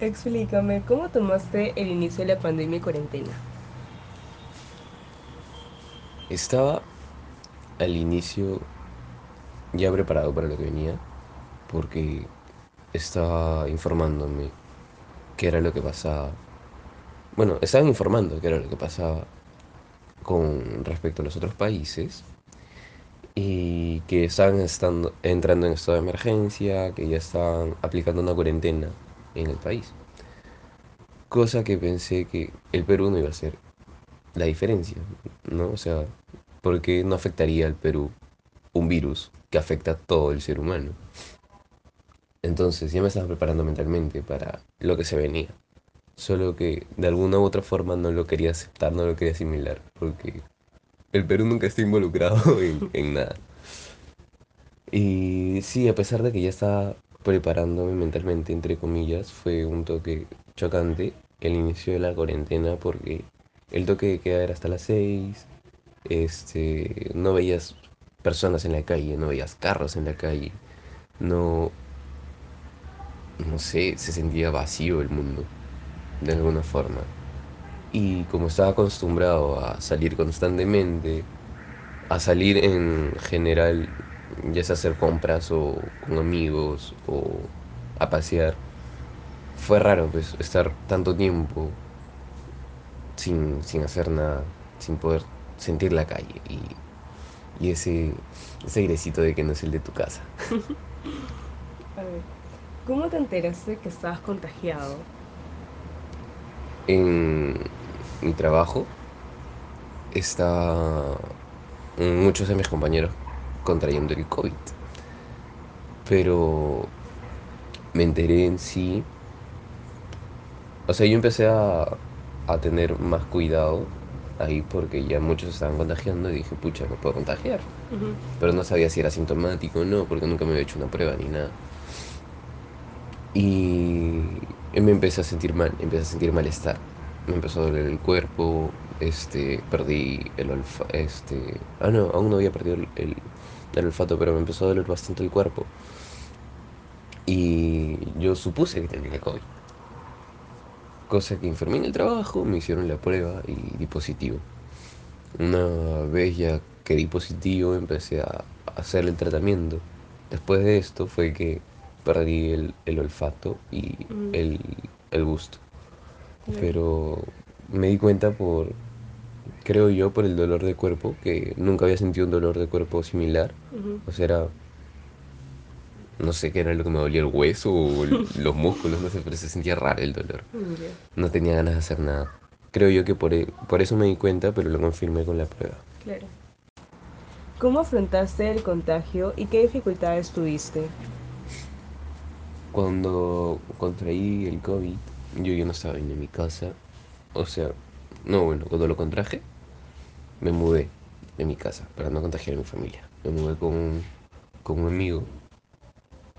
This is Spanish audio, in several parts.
Explícame, ¿cómo tomaste el inicio de la pandemia y cuarentena? Estaba al inicio ya preparado para lo que venía, porque estaba informándome qué era lo que pasaba. Bueno, estaban informando qué era lo que pasaba con respecto a los otros países y que estaban estando, entrando en estado de emergencia, que ya estaban aplicando una cuarentena en el país. Cosa que pensé que el Perú no iba a ser la diferencia, ¿no? O sea, ¿por qué no afectaría al Perú un virus que afecta a todo el ser humano? Entonces ya me estaba preparando mentalmente para lo que se venía. Solo que de alguna u otra forma no lo quería aceptar, no lo quería asimilar, porque el Perú nunca está involucrado en, en nada. Y sí, a pesar de que ya estaba preparándome mentalmente, entre comillas, fue un toque chocante el inicio de la cuarentena porque el toque de queda era hasta las 6, este, no veías personas en la calle, no veías carros en la calle, no, no sé, se sentía vacío el mundo, de alguna forma. Y como estaba acostumbrado a salir constantemente, a salir en general, ya sea hacer compras o con amigos o a pasear, fue raro pues estar tanto tiempo sin, sin hacer nada, sin poder sentir la calle y, y ese, ese airecito de que no es el de tu casa. A ver, ¿cómo te enteraste que estabas contagiado? En mi trabajo está muchos de mis compañeros contrayendo el COVID, pero me enteré en sí, o sea, yo empecé a, a tener más cuidado ahí porque ya muchos estaban contagiando y dije, pucha, me puedo contagiar. Pero no sabía si era sintomático o no, porque nunca me había hecho una prueba ni nada. Y me empecé a sentir mal, empecé a sentir malestar. Me empezó a doler el cuerpo, este, perdí el olfato, este... Ah, no, aún no había perdido el, el- el olfato, pero me empezó a doler bastante el cuerpo. Y yo supuse que tenía COVID. Cosa que enfermé en el trabajo, me hicieron la prueba y di positivo. Una vez ya que di positivo, empecé a hacer el tratamiento. Después de esto fue que perdí el, el olfato y ujú, el, el gusto. Pero me di cuenta por, creo yo, por el dolor de cuerpo, que nunca había sentido un dolor de cuerpo similar. O sea, era, no sé qué era lo que me dolía, el hueso o el- los músculos, no sé, pero se sentía raro el dolor. No tenía ganas de hacer nada. Creo yo que por, e- por eso me di cuenta, pero lo confirmé con la prueba. claro. ¿Cómo afrontaste el contagio y qué dificultades tuviste? Cuando contraí el COVID, yo ya no estaba en mi casa. O sea, no, bueno, cuando lo contraje, me mudé de mi casa para no contagiar a mi familia. Me mudé con con un amigo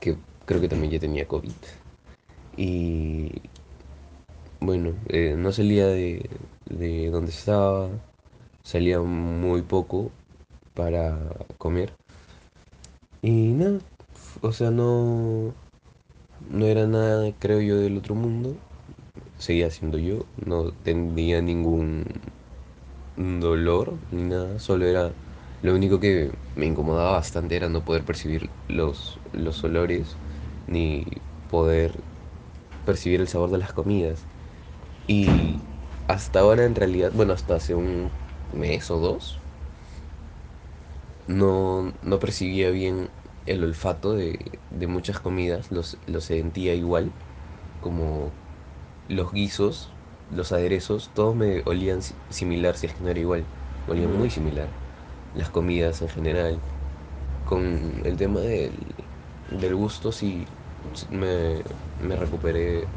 que creo que también ya tenía COVID. Y bueno, eh, no salía de, de donde estaba, salía muy poco para comer. Y nada, o sea, no, no era nada, creo yo, del otro mundo. Seguía siendo yo, no tenía ningún dolor ni nada, solo era lo único que me incomodaba bastante era no poder percibir los, los olores ni poder percibir el sabor de las comidas. Y hasta ahora en realidad, bueno, hasta hace un mes o dos, no, no percibía bien el olfato de, de muchas comidas, los, los sentía igual, como los guisos, los aderezos, todos me olían si- similar, si es que no era igual. Olían muy similar. Las comidas en general. Con el tema del, del gusto, sí me, me recuperé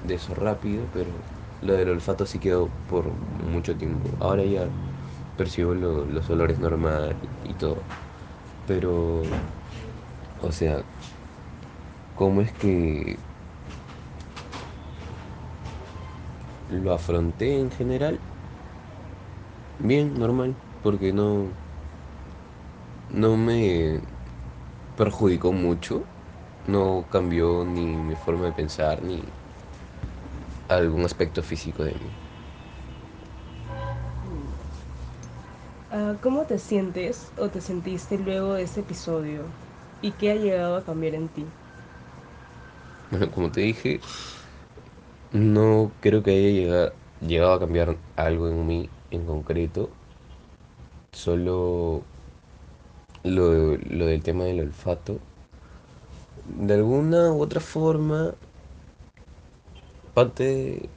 de eso rápido, pero lo del olfato sí quedó por mucho tiempo. Ahora ya percibo lo- los olores normal y todo. Pero, o sea, ¿cómo es que lo afronté en general? Bien, normal, porque no, no me perjudicó mucho, no cambió ni mi forma de pensar, ni, algún aspecto físico de mí. Ah, ¿Cómo te sientes o te sentiste luego de ese episodio? ¿Y qué ha llegado a cambiar en ti? Bueno, como te dije, no creo que haya llegado, a cambiar algo en mí en concreto. Solo lo, lo del tema del olfato. De alguna u otra forma, parte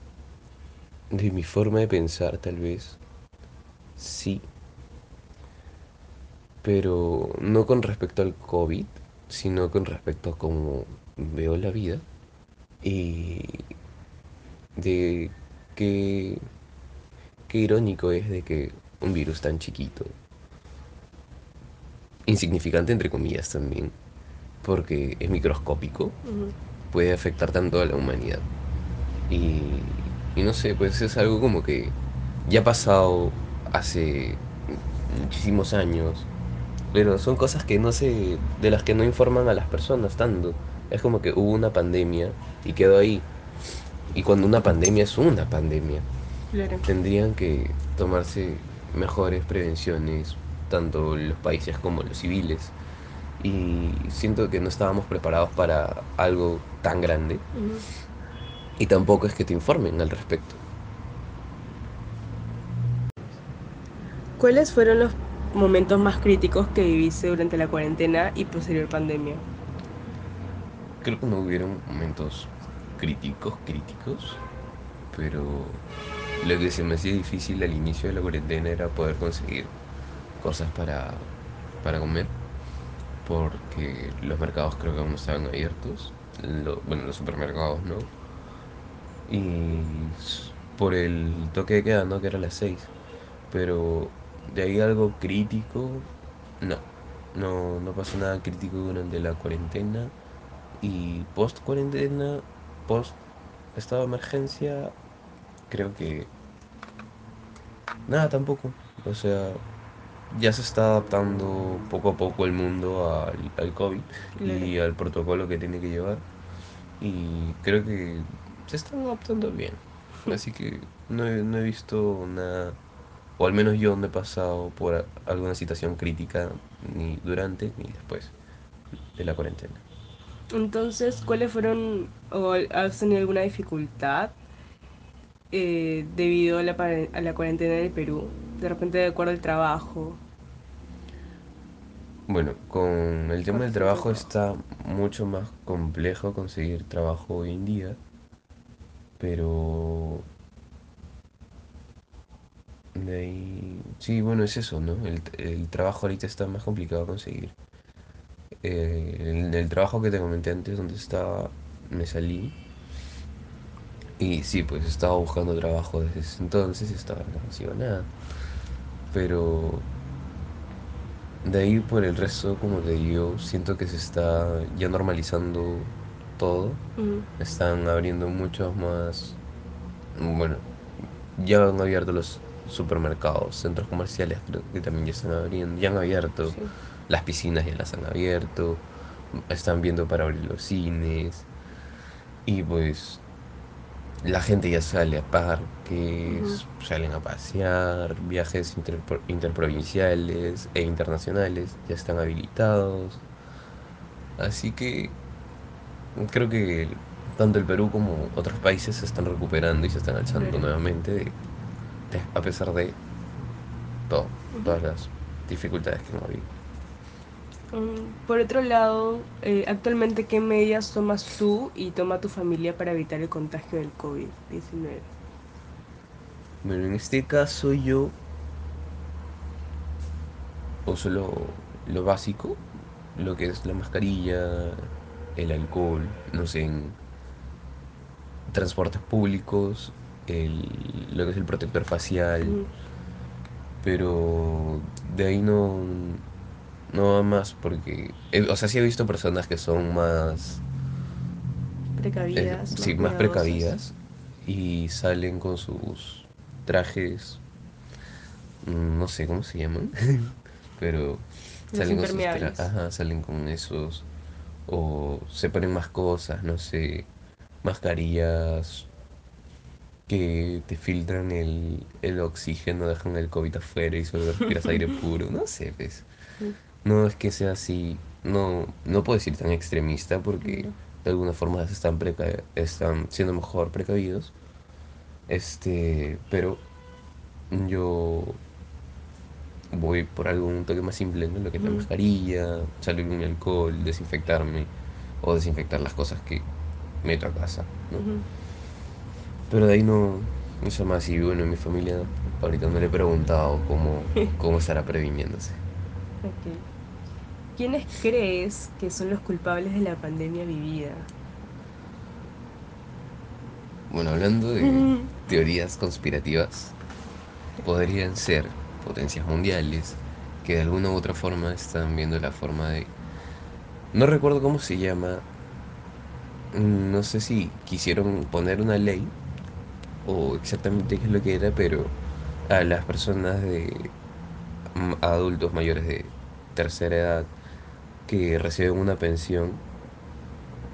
de mi forma de pensar tal vez, sí, pero no con respecto al COVID, sino con respecto a cómo veo la vida y de qué, qué irónico es de que un virus tan chiquito, insignificante entre comillas también, porque es microscópico, puede afectar tanto a la humanidad. Y, y no sé, pues es algo como que ya ha pasado hace muchísimos años, pero son cosas que no se, de las que no informan a las personas tanto. Es como que hubo una pandemia y quedó ahí. Y cuando una pandemia es una pandemia, Claro. tendrían que tomarse mejores prevenciones, tanto los países como los civiles. Y siento que no estábamos preparados para algo tan grande. Y tampoco es que te informen al respecto. ¿Cuáles fueron los momentos más críticos que viviste durante la cuarentena y posterior pandemia? Creo que no hubieron momentos críticos, críticos, pero lo que se me hacía difícil al inicio de la cuarentena era poder conseguir cosas para, para comer, porque los mercados creo que aún no estaban abiertos, bueno, los supermercados, ¿no? Y por el toque de queda, ¿no? Que era las 6. Pero de ahí algo crítico, no. No, no pasó nada crítico durante la cuarentena. Y post cuarentena, post estado de emergencia, creo que nada tampoco. O sea, ya se está adaptando poco a poco el mundo al, al COVID Claro. y al protocolo que tiene que llevar. Y creo que se están adaptando bien. Así que no he, no he visto nada, o al menos yo no he pasado por alguna situación crítica ni durante ni después de la cuarentena. Entonces, ¿cuáles fueron o has tenido alguna dificultad eh, debido a la, a la cuarentena en el Perú? De repente, de acuerdo al trabajo, Bueno, con el tema ¿cuál del trabajo? está mucho más complejo conseguir trabajo hoy en día, pero de ahí... Sí, bueno, es eso, ¿no? El, el trabajo ahorita está más complicado conseguir. Eh, el, el trabajo que te comenté antes, donde estaba, me salí. Y sí, pues estaba buscando trabajo desde ese entonces y estaba no hacía nada. Pero de ahí por el resto, como te digo, siento que se está ya normalizando todo. Están abriendo muchos más... Bueno, ya han abierto los supermercados, centros comerciales creo que también ya están abriendo, ya han abierto, Sí. Las piscinas ya las han abierto, están viendo para abrir los cines y pues la gente ya sale a parques, salen a pasear, viajes interpro- interprovinciales e internacionales ya están habilitados, así que creo que tanto el Perú como otros países se están recuperando y se están alzando nuevamente de- de- a pesar de todo, todas las dificultades que hemos habido. Mm, Por otro lado, eh, actualmente, ¿qué medidas tomas tú y toma tu familia para evitar el contagio del COVID-19? Bueno, en este caso yo uso lo, lo básico, lo que es la mascarilla, el alcohol, no sé, en transportes públicos, el, lo que es el protector facial, pero de ahí no, no más porque, eh, o sea, sí he visto personas que son más, eh, Precavidas, más sí, más precavidas y salen con sus trajes, mm, no sé cómo se llaman, pero Los salen con sus ajá, salen con esos, o se ponen más cosas, no sé, mascarillas, que te filtran el, el oxígeno, dejan el COVID afuera y solo respiras aire puro. No sé, pues. No es que sea así. No, no puedo decir tan extremista porque de alguna forma están, preca- están siendo mejor precavidos. Este, pero yo voy por algo un toque más simple, ¿no? Lo que es la mascarilla, salir con mi alcohol, desinfectarme o desinfectar las cosas que meto a casa, ¿no? Pero de ahí no, no sé más. Y bueno, en mi familia ahorita no le he preguntado cómo, cómo estará previniéndose. ¿Quiénes crees que son los culpables de la pandemia vivida? Bueno, hablando de teorías conspirativas, podrían ser potencias mundiales que de alguna u otra forma están viendo la forma de... No recuerdo cómo se llama. No sé si quisieron poner una ley o exactamente qué es lo que era, pero a las personas de adultos mayores de tercera edad que reciben una pensión,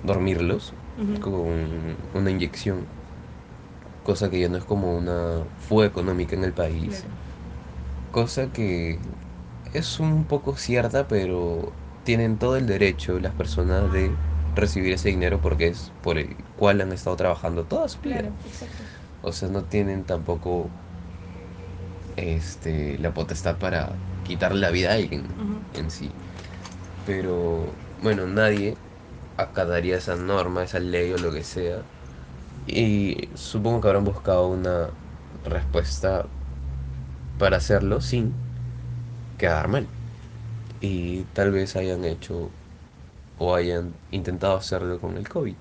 dormirlos con una inyección, cosa que ya no es como una fuga económica en el país, Claro. cosa que es un poco cierta, pero tienen todo el derecho las personas de recibir ese dinero porque es por el cual han estado trabajando toda su vida. Claro. O sea, no tienen tampoco este, la potestad para quitarle la vida a alguien en sí. Pero bueno, nadie acataría esa norma, esa ley o lo que sea. Y supongo que habrán buscado una respuesta para hacerlo sin quedar mal. Y tal vez hayan hecho o hayan intentado hacerlo con el COVID.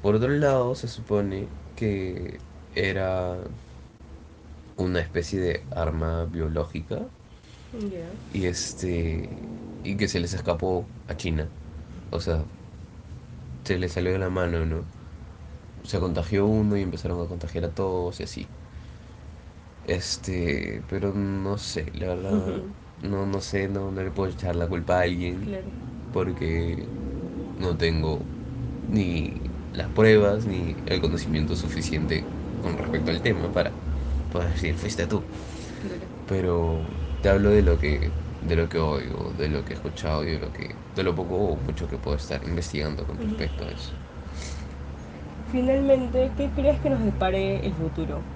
Por otro lado, se supone que era una especie de arma biológica Y este y que se les escapó a China. O sea, se les salió de la mano, ¿no? Se contagió uno y empezaron a contagiar a todos y así. Este, pero no sé, la verdad, no, no sé, no, no le puedo echar la culpa a alguien Claro. porque no tengo ni las pruebas ni el conocimiento suficiente con respecto al tema para poder decir, fuiste tú. Claro. Pero te hablo de lo que, de lo que oigo, de lo que he escuchado y de lo que, de lo poco o mucho que puedo estar investigando con respecto a eso. Finalmente, ¿qué crees que nos depare el futuro?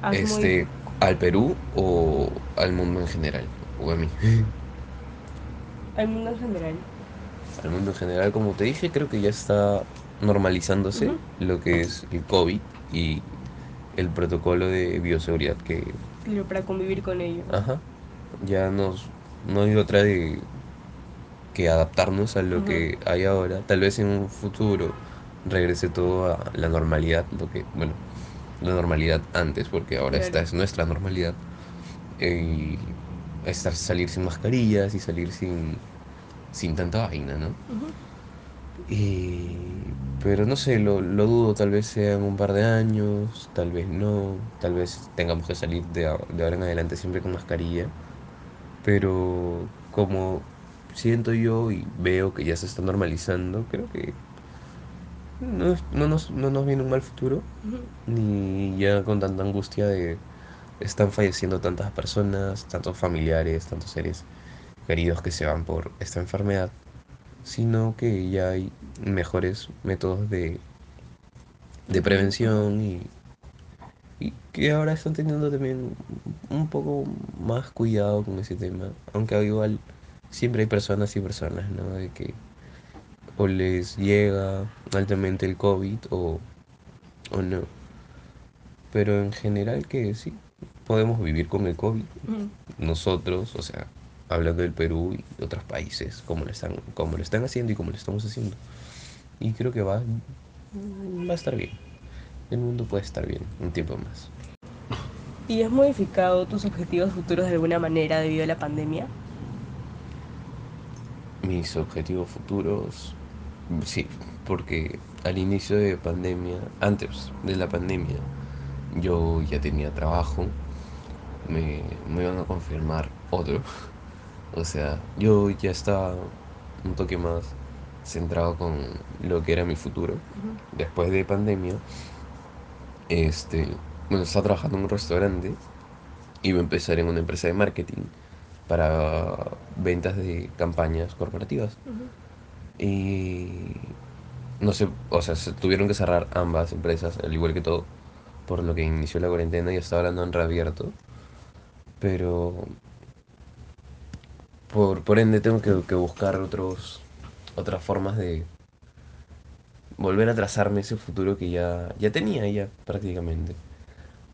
Haz muy... Este, al Perú o al mundo en general, o a mí. al mundo en general. Al mundo en general, como te dije, creo que ya está normalizándose lo que es el COVID y el protocolo de bioseguridad que, Claro, para convivir con ello. ajá, ya nos, no hay otra de que adaptarnos a lo que hay ahora. Tal vez en un futuro regrese todo a la normalidad, lo que, bueno, la normalidad antes, porque ahora esta es nuestra normalidad. Y estar, salir sin mascarillas y salir sin, sin tanta vaina, ¿no? Ujú. Y, pero no sé, lo, lo dudo, tal vez sea en un par de años, tal vez no, tal vez tengamos que salir de, ahora en adelante siempre con mascarilla, pero como siento yo y veo que ya se está normalizando, creo que no, no nos, no nos viene un mal futuro, ni ya con tanta angustia de están falleciendo tantas personas, tantos familiares, tantos seres queridos que se van por esta enfermedad, sino que ya hay mejores métodos de, de prevención y, y que ahora están teniendo también un poco más cuidado con ese tema, aunque igual siempre hay personas y personas, ¿no? De que o les llega altamente el COVID o, o no. Pero en general que sí, podemos vivir con el COVID. Nosotros, o sea, hablando del Perú y otros países, como lo están, como lo están haciendo y como lo estamos haciendo. Y creo que va, va a estar bien. El mundo puede estar bien un tiempo más. ¿Y has modificado tus objetivos futuros de alguna manera debido a la pandemia? Mis objetivos futuros, sí, porque al inicio de pandemia, antes de la pandemia, yo ya tenía trabajo, me, me iban a confirmar otro. O sea, yo ya estaba un toque más centrado con lo que era mi futuro. Después de pandemia, este, bueno, estaba trabajando en un restaurante, iba a empezar en una empresa de marketing para ventas de campañas corporativas. Y no sé, o sea, se tuvieron que cerrar ambas empresas, al igual que todo, por lo que inició la cuarentena y hasta ahora no han reabierto. Pero por, por ende tengo que, que buscar otros, otras formas de volver a trazarme ese futuro que ya, ya tenía ya prácticamente.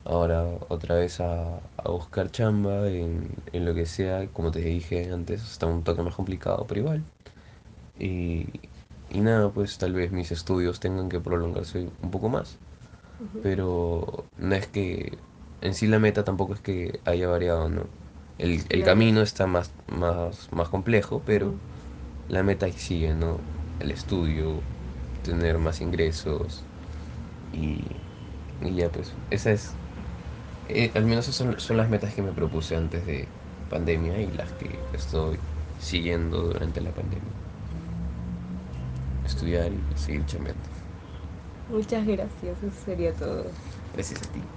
Ahora otra vez a, a buscar chamba en, en lo que sea, como te dije antes, está un toque más complicado, pero igual. Y, y nada, pues tal vez mis estudios tengan que prolongarse un poco más. Pero no es que en sí la meta tampoco es que haya variado, ¿no? El, el camino está más, más, más complejo, pero la meta sigue, ¿no? El estudio, tener más ingresos y, y ya pues, esa es, eh, al menos esas son, son las metas que me propuse antes de pandemia y las que estoy siguiendo durante la pandemia. Estudiar y seguir chambeando. Muchas gracias, eso sería todo. Gracias a ti.